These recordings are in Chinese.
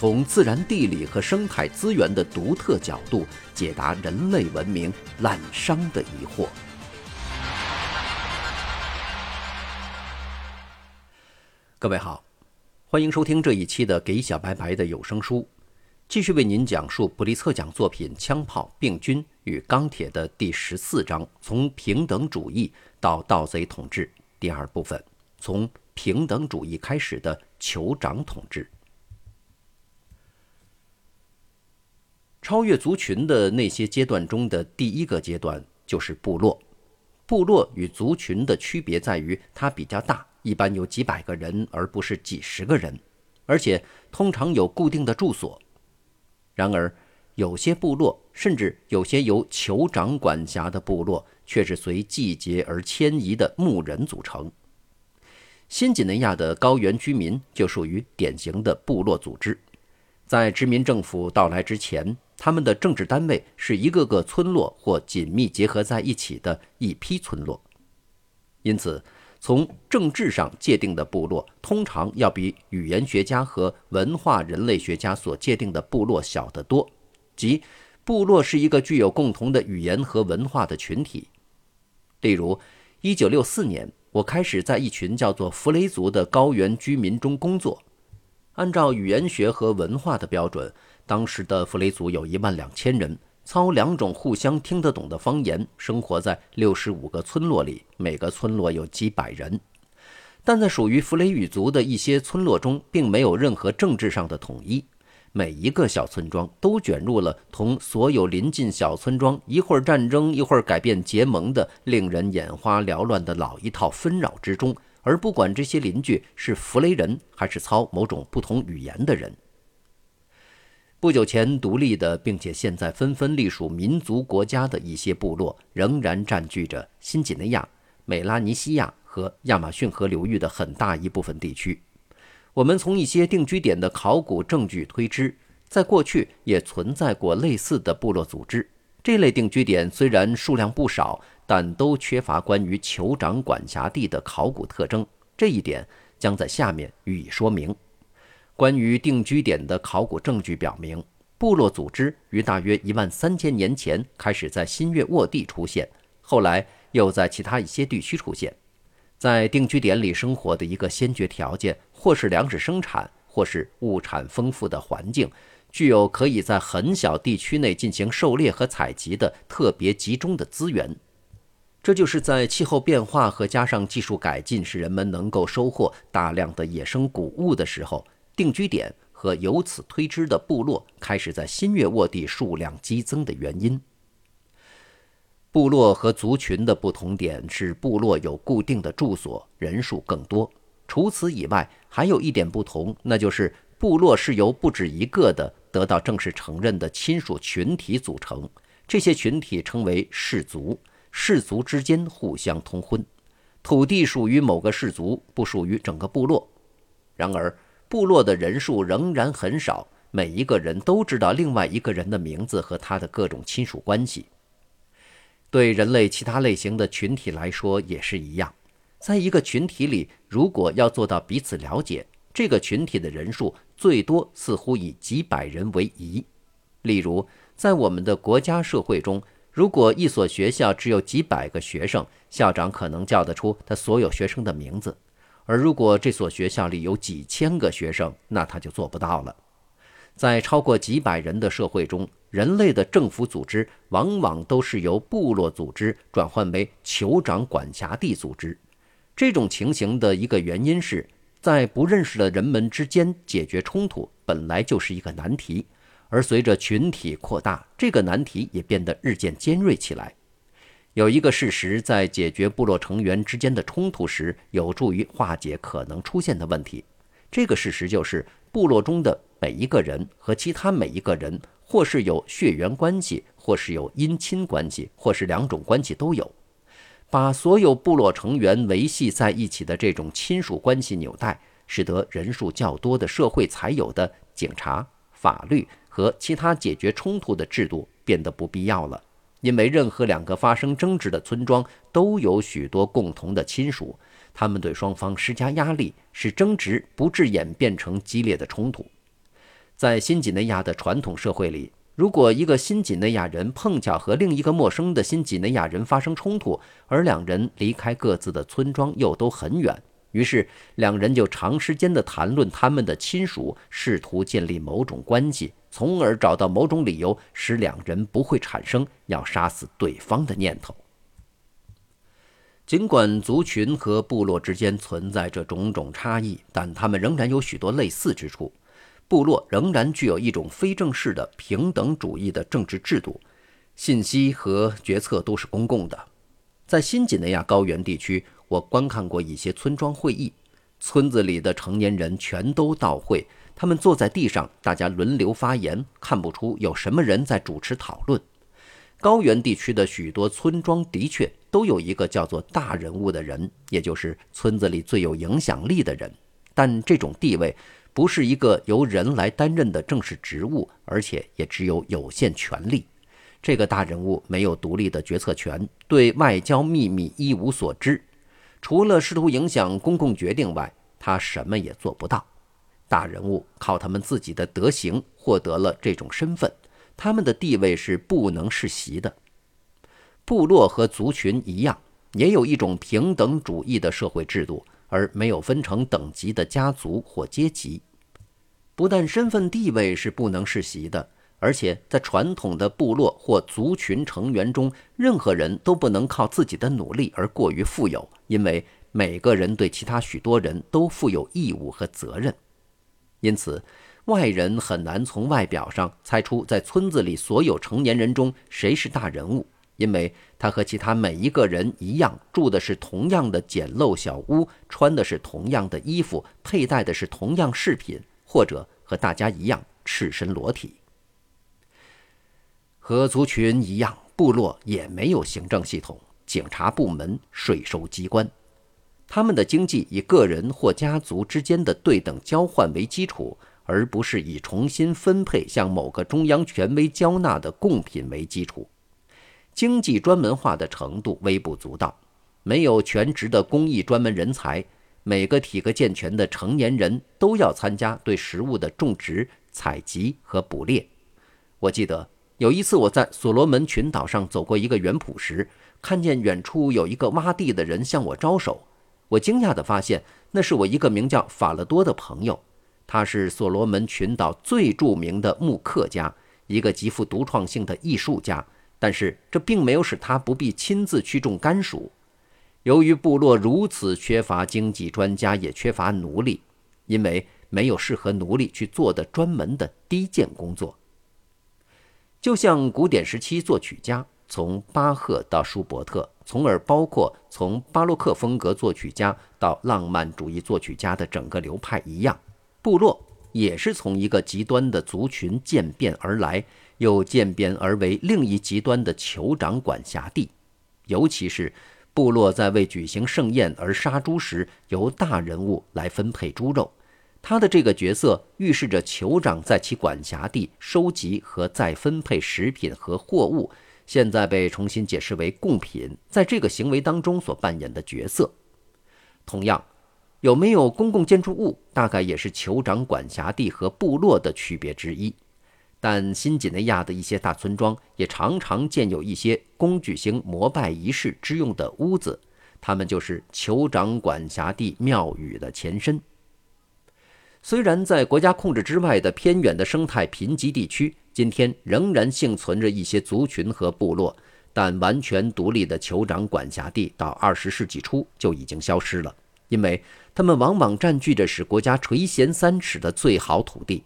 从自然地理和生态资源的独特角度解答人类文明滥觞的疑惑。各位好，欢迎收听这一期的《给小白白的有声书》，继续为您讲述普利策奖作品《枪炮、病菌与钢铁》的第十四章：从平等主义到盗贼统治。第二部分，从平等主义开始的酋长统治。超越族群的那些阶段中的第一个阶段就是部落。部落与族群的区别在于，它比较大，一般有几百个人，而不是几十个人，而且通常有固定的住所。然而，有些部落，甚至有些由酋长管辖的部落，却是随季节而迁移的牧人组成。新几内亚的高原居民就属于典型的部落组织，在殖民政府到来之前。他们的政治单位是一个个村落或紧密结合在一起的一批村落，因此，从政治上界定的部落通常要比语言学家和文化人类学家所界定的部落小得多。即，部落是一个具有共同的语言和文化的群体。例如，1964年，我开始在一群叫做弗雷族的高原居民中工作。按照语言学和文化的标准。当时的弗雷族有一万两千人，操两种互相听得懂的方言，生活在六十五个村落里，每个村落有几百人。但在属于弗雷语族的一些村落中，并没有任何政治上的统一，每一个小村庄都卷入了同所有邻近小村庄一会儿战争，一会儿改变结盟的令人眼花缭乱的老一套纷扰之中，而不管这些邻居是弗雷人还是操某种不同语言的人。不久前独立的，并且现在纷纷隶属民族国家的一些部落，仍然占据着新几内亚、美拉尼西亚和亚马逊河流域的很大一部分地区。我们从一些定居点的考古证据推知，在过去也存在过类似的部落组织。这类定居点虽然数量不少，但都缺乏关于酋长管辖地的考古特征。这一点将在下面予以说明。关于定居点的考古证据表明，部落组织于大约一万三千年前开始在新月沃地出现，后来又在其他一些地区出现。在定居点里生活的一个先决条件，或是粮食生产，或是物产丰富的环境，具有可以在很小地区内进行狩猎和采集的特别集中的资源。这就是在气候变化和加上技术改进，使人们能够收获大量的野生谷物的时候。定居点和由此推知的部落开始在新月沃地数量激增的原因。部落和族群的不同点是，部落有固定的住所，人数更多。除此以外，还有一点不同，那就是部落是由不止一个的得到正式承认的亲属群体组成。这些群体称为氏族，氏族之间互相通婚，土地属于某个氏族，不属于整个部落。然而，部落的人数仍然很少，每一个人都知道另外一个人的名字和他的各种亲属关系。对人类其他类型的群体来说也是一样，在一个群体里，如果要做到彼此了解，这个群体的人数最多似乎以几百人为宜。例如，在我们的国家社会中，如果一所学校只有几百个学生，校长可能叫得出他所有学生的名字。而如果这所学校里有几千个学生，那他就做不到了。在超过几百人的社会中，人类的政府组织往往都是由部落组织转换为酋长管辖地组织。这种情形的一个原因是，在不认识的人们之间解决冲突本来就是一个难题，而随着群体扩大，这个难题也变得日渐尖锐起来。有一个事实，在解决部落成员之间的冲突时，有助于化解可能出现的问题。这个事实就是，部落中的每一个人和其他每一个人或是有血缘关系，或是有姻亲关系，或是两种关系都有。把所有部落成员维系在一起的这种亲属关系纽带，使得人数较多的社会才有的警察、法律和其他解决冲突的制度变得不必要了。因为任何两个发生争执的村庄都有许多共同的亲属，他们对双方施加压力，使争执不致演变成激烈的冲突。在新几内亚的传统社会里。如果一个新几内亚人碰巧和另一个陌生的新几内亚人发生冲突，而两人离开各自的村庄又都很远，于是两人就长时间地谈论他们的亲属，试图建立某种关系，从而找到某种理由，使两人不会产生要杀死对方的念头。尽管族群和部落之间存在着种种差异，但他们仍然有许多类似之处。部落仍然具有一种非正式的平等主义的政治制度，信息和决策都是公共的。在新几内亚高原地区，我观看过一些村庄会议，村子里的成年人全都到会，他们坐在地上，大家轮流发言，看不出有什么人在主持讨论。高原地区的许多村庄的确都有一个叫做大人物的人，也就是村子里最有影响力的人，但这种地位。不是一个由人来担任的正式职务，而且也只有有限权力。这个大人物没有独立的决策权，对外交秘密一无所知，除了试图影响公共决定外，他什么也做不到。大人物靠他们自己的德行获得了这种身份，他们的地位是不能世袭的。部落和族群一样，也有一种平等主义的社会制度。而没有分成等级的家族或阶级，不但身份地位是不能世袭的，而且在传统的部落或族群成员中，任何人都不能靠自己的努力而过于富有，因为每个人对其他许多人都负有义务和责任。因此，外人很难从外表上猜出在村子里所有成年人中谁是大人物。因为他和其他每一个人一样，住的是同样的简陋小屋，穿的是同样的衣服，佩戴的是同样饰品，或者和大家一样赤身裸体。和族群一样，部落也没有行政系统、警察部门、税收机关，他们的经济以个人或家族之间的对等交换为基础，而不是以重新分配向某个中央权威交纳的贡品为基础。经济专门化的程度微不足道，没有全职的工艺专门人才。每个体格健全的成年人都要参加对食物的种植、采集和捕猎。我记得有一次我在所罗门群岛上走过一个园圃时，看见远处有一个挖地的人向我招手。我惊讶地发现，那是我一个名叫法勒多的朋友。他是所罗门群岛最著名的木刻家，一个极富独创性的艺术家。但是这并没有使他不必亲自去种甘薯。由于部落如此缺乏经济专家，也缺乏奴隶，因为没有适合奴隶去做的专门的低贱工作。就像古典时期作曲家，从巴赫到舒伯特，从而包括从巴洛克风格作曲家到浪漫主义作曲家的整个流派一样，部落也是从一个极端的族群渐变而来。又渐变而为另一极端的酋长管辖地，尤其是部落在为举行盛宴而杀猪时，由大人物来分配猪肉。他的这个角色预示着酋长在其管辖地收集和再分配食品和货物，现在被重新解释为贡品，在这个行为当中所扮演的角色。同样，有没有公共建筑物，大概也是酋长管辖地和部落的区别之一。但新几内亚的一些大村庄也常常建有一些供举行膜拜仪式之用的屋子，它们就是酋长管辖地庙宇的前身。虽然在国家控制之外的偏远的生态贫瘠地区，今天仍然幸存着一些族群和部落，但完全独立的酋长管辖地到二十世纪初就已经消失了，因为他们往往占据着使国家垂涎三尺的最好土地。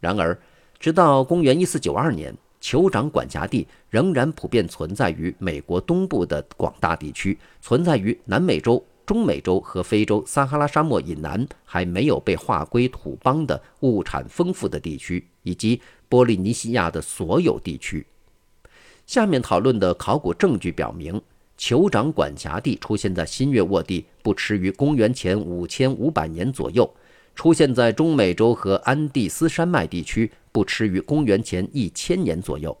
然而，直到公元一四九二年，酋长管辖地仍然普遍存在于美国东部的广大地区，存在于南美洲、中美洲和非洲撒哈拉沙漠以南还没有被划归土邦的物产丰富的地区，以及波利尼西亚的所有地区。下面讨论的考古证据表明，酋长管辖地出现在新月沃地不迟于公元前五千五百年左右，出现在中美洲和安第斯山脉地区不迟于公元前一千年左右。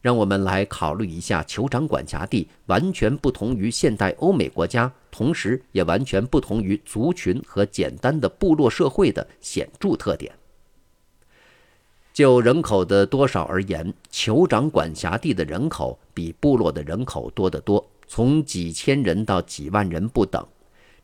让我们来考虑一下酋长管辖地完全不同于现代欧美国家，同时也完全不同于族群和简单的部落社会的显著特点。就人口的多少而言，酋长管辖地的人口比部落的人口多得多，从几千人到几万人不等。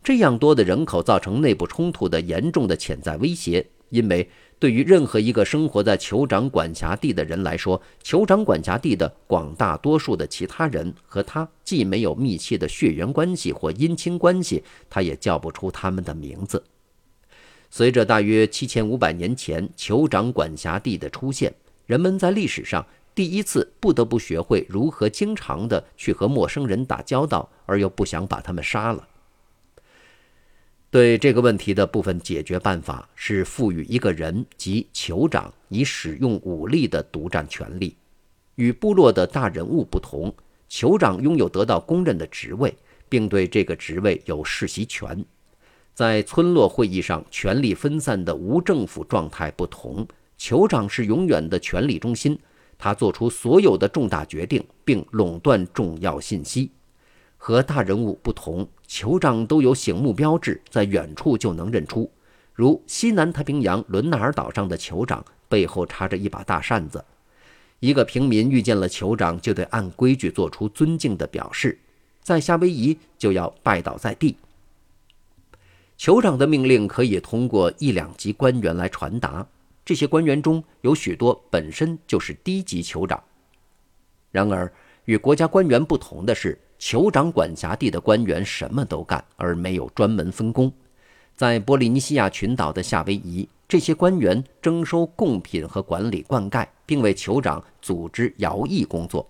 这样多的人口造成内部冲突的严重的潜在威胁，因为。对于任何一个生活在酋长管辖地的人来说，酋长管辖地的广大多数的其他人和他既没有密切的血缘关系或姻亲关系，他也叫不出他们的名字。随着大约七千五百年前酋长管辖地的出现，人们在历史上第一次不得不学会如何经常的去和陌生人打交道，而又不想把他们杀了。对这个问题的部分解决办法是赋予一个人及酋长以使用武力的独占权利。与部落的大人物不同，酋长拥有得到公认的职位，并对这个职位有世袭权。在村落会议上权力分散的无政府状态不同，酋长是永远的权力中心，他做出所有的重大决定，并垄断重要信息。和大人物不同，酋长都有醒目标志，在远处就能认出。如西南太平洋伦纳尔岛上的酋长背后插着一把大扇子，一个平民遇见了酋长，就得按规矩做出尊敬的表示。在夏威夷就要拜倒在地。酋长的命令可以通过一两级官员来传达，这些官员中有许多本身就是低级酋长。然而，与国家官员不同的是。酋长管辖地的官员什么都干，而没有专门分工。在波利尼西亚群岛的夏威夷，这些官员征收贡品和管理灌溉，并为酋长组织徭役工作；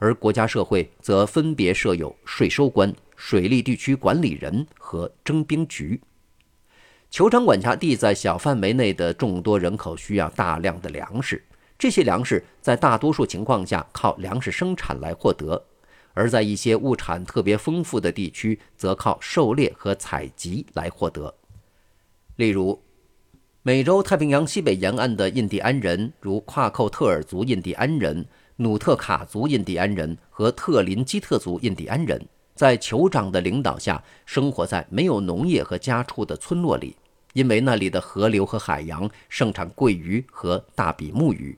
而国家社会则分别设有税收官、水利地区管理人和征兵局。酋长管辖地在小范围内的众多人口需要大量的粮食，这些粮食在大多数情况下靠粮食生产来获得。而在一些物产特别丰富的地区，则靠狩猎和采集来获得。例如，美洲太平洋西北沿岸的印第安人，如夸寇特尔族印第安人、努特卡族印第安人和特林基特族印第安人，在酋长的领导下，生活在没有农业和家畜的村落里，因为那里的河流和海洋盛产桂鱼和大比目鱼。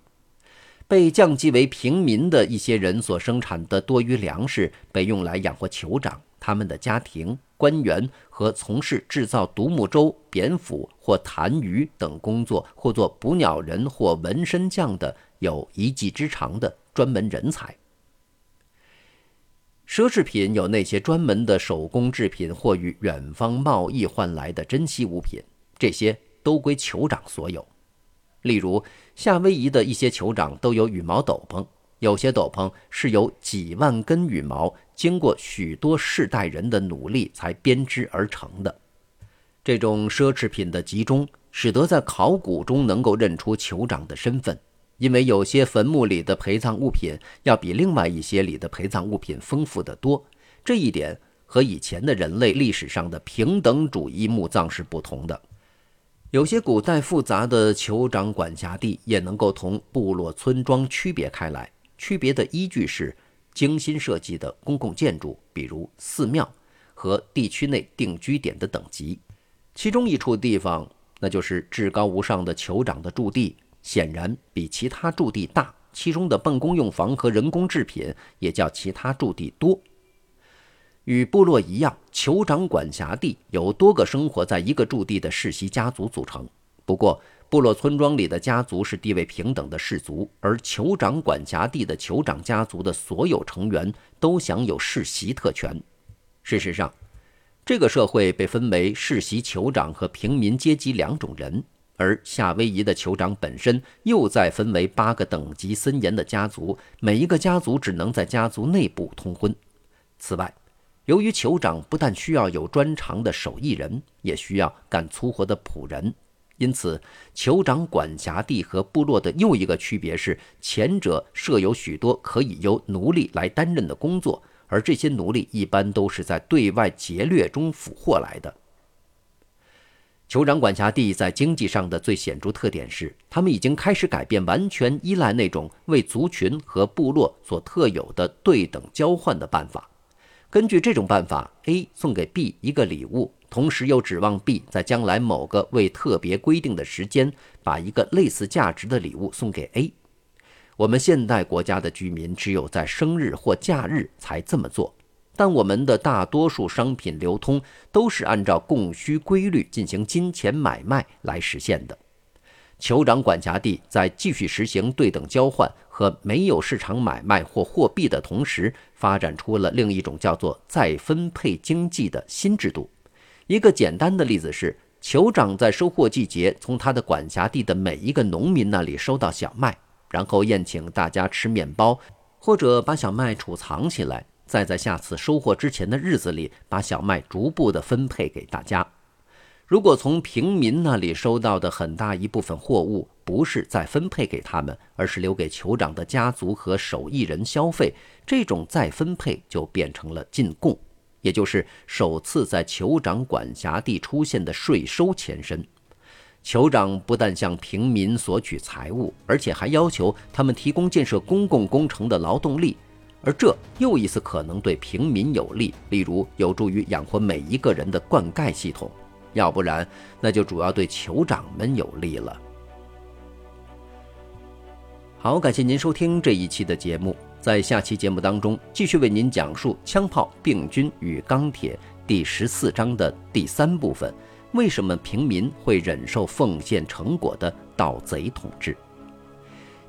被降级为平民的一些人所生产的多余粮食被用来养活酋长、他们的家庭、官员和从事制造独木舟、扁斧或弹鱼等工作或做捕鸟人或纹身匠的有一技之长的专门人才。奢侈品有那些专门的手工制品或与远方贸易换来的珍稀物品，这些都归酋长所有。例如，夏威夷的一些酋长都有羽毛斗篷，有些斗篷是由几万根羽毛经过许多世代人的努力才编织而成的。这种奢侈品的集中，使得在考古中能够认出酋长的身份，因为有些坟墓里的陪葬物品要比另外一些里的陪葬物品丰富得多。这一点和以前的人类历史上的平等主义墓葬是不同的。有些古代复杂的酋长管辖地也能够同部落村庄区别开来，区别的依据是精心设计的公共建筑，比如寺庙和地区内定居点的等级。其中一处地方，那就是至高无上的酋长的驻地，显然比其他驻地大，其中的办公用房和人工制品也较其他驻地多。与部落一样，酋长管辖地由多个生活在一个驻地的世袭家族组成。不过，部落村庄里的家族是地位平等的氏族，而酋长管辖地的酋长家族的所有成员都享有世袭特权。事实上，这个社会被分为世袭酋长和平民阶级两种人，而夏威夷的酋长本身又再分为八个等级森严的家族，每一个家族只能在家族内部通婚。此外，由于酋长不但需要有专长的手艺人，也需要干粗活的仆人，因此，酋长管辖地和部落的又一个区别是，前者设有许多可以由奴隶来担任的工作，而这些奴隶一般都是在对外劫掠中俘获来的。酋长管辖地在经济上的最显著特点是，他们已经开始改变完全依赖那种为族群和部落所特有的对等交换的办法。根据这种办法，A 送给 B 一个礼物，同时又指望 B 在将来某个未特别规定的时间，把一个类似价值的礼物送给 A。我们现代国家的居民只有在生日或假日才这么做。但我们的大多数商品流通都是按照供需规律进行金钱买卖来实现的。酋长管辖地在继续实行对等交换和没有市场买卖或货币的同时，发展出了另一种叫做再分配经济的新制度。一个简单的例子是，酋长在收获季节从他的管辖地的每一个农民那里收到小麦，然后宴请大家吃面包，或者把小麦储藏起来。再在下次收获之前的日子里，把小麦逐步的分配给大家。如果从平民那里收到的很大一部分货物不是再分配给他们，而是留给酋长的家族和手艺人消费，这种再分配就变成了进贡，也就是首次在酋长管辖地出现的税收前身。酋长不但向平民索取财物，而且还要求他们提供建设公共工程的劳动力。而这又一次可能对平民有利，例如有助于养活每一个人的灌溉系统；要不然，那就主要对酋长们有利了。好，感谢您收听这一期的节目，在下期节目当中继续为您讲述《枪炮、病菌与钢铁》第十四章的第三部分：为什么平民会忍受奉献成果的盗贼统治？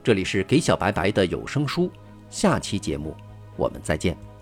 这里是给小白白的有声书。下期节目，我们再见。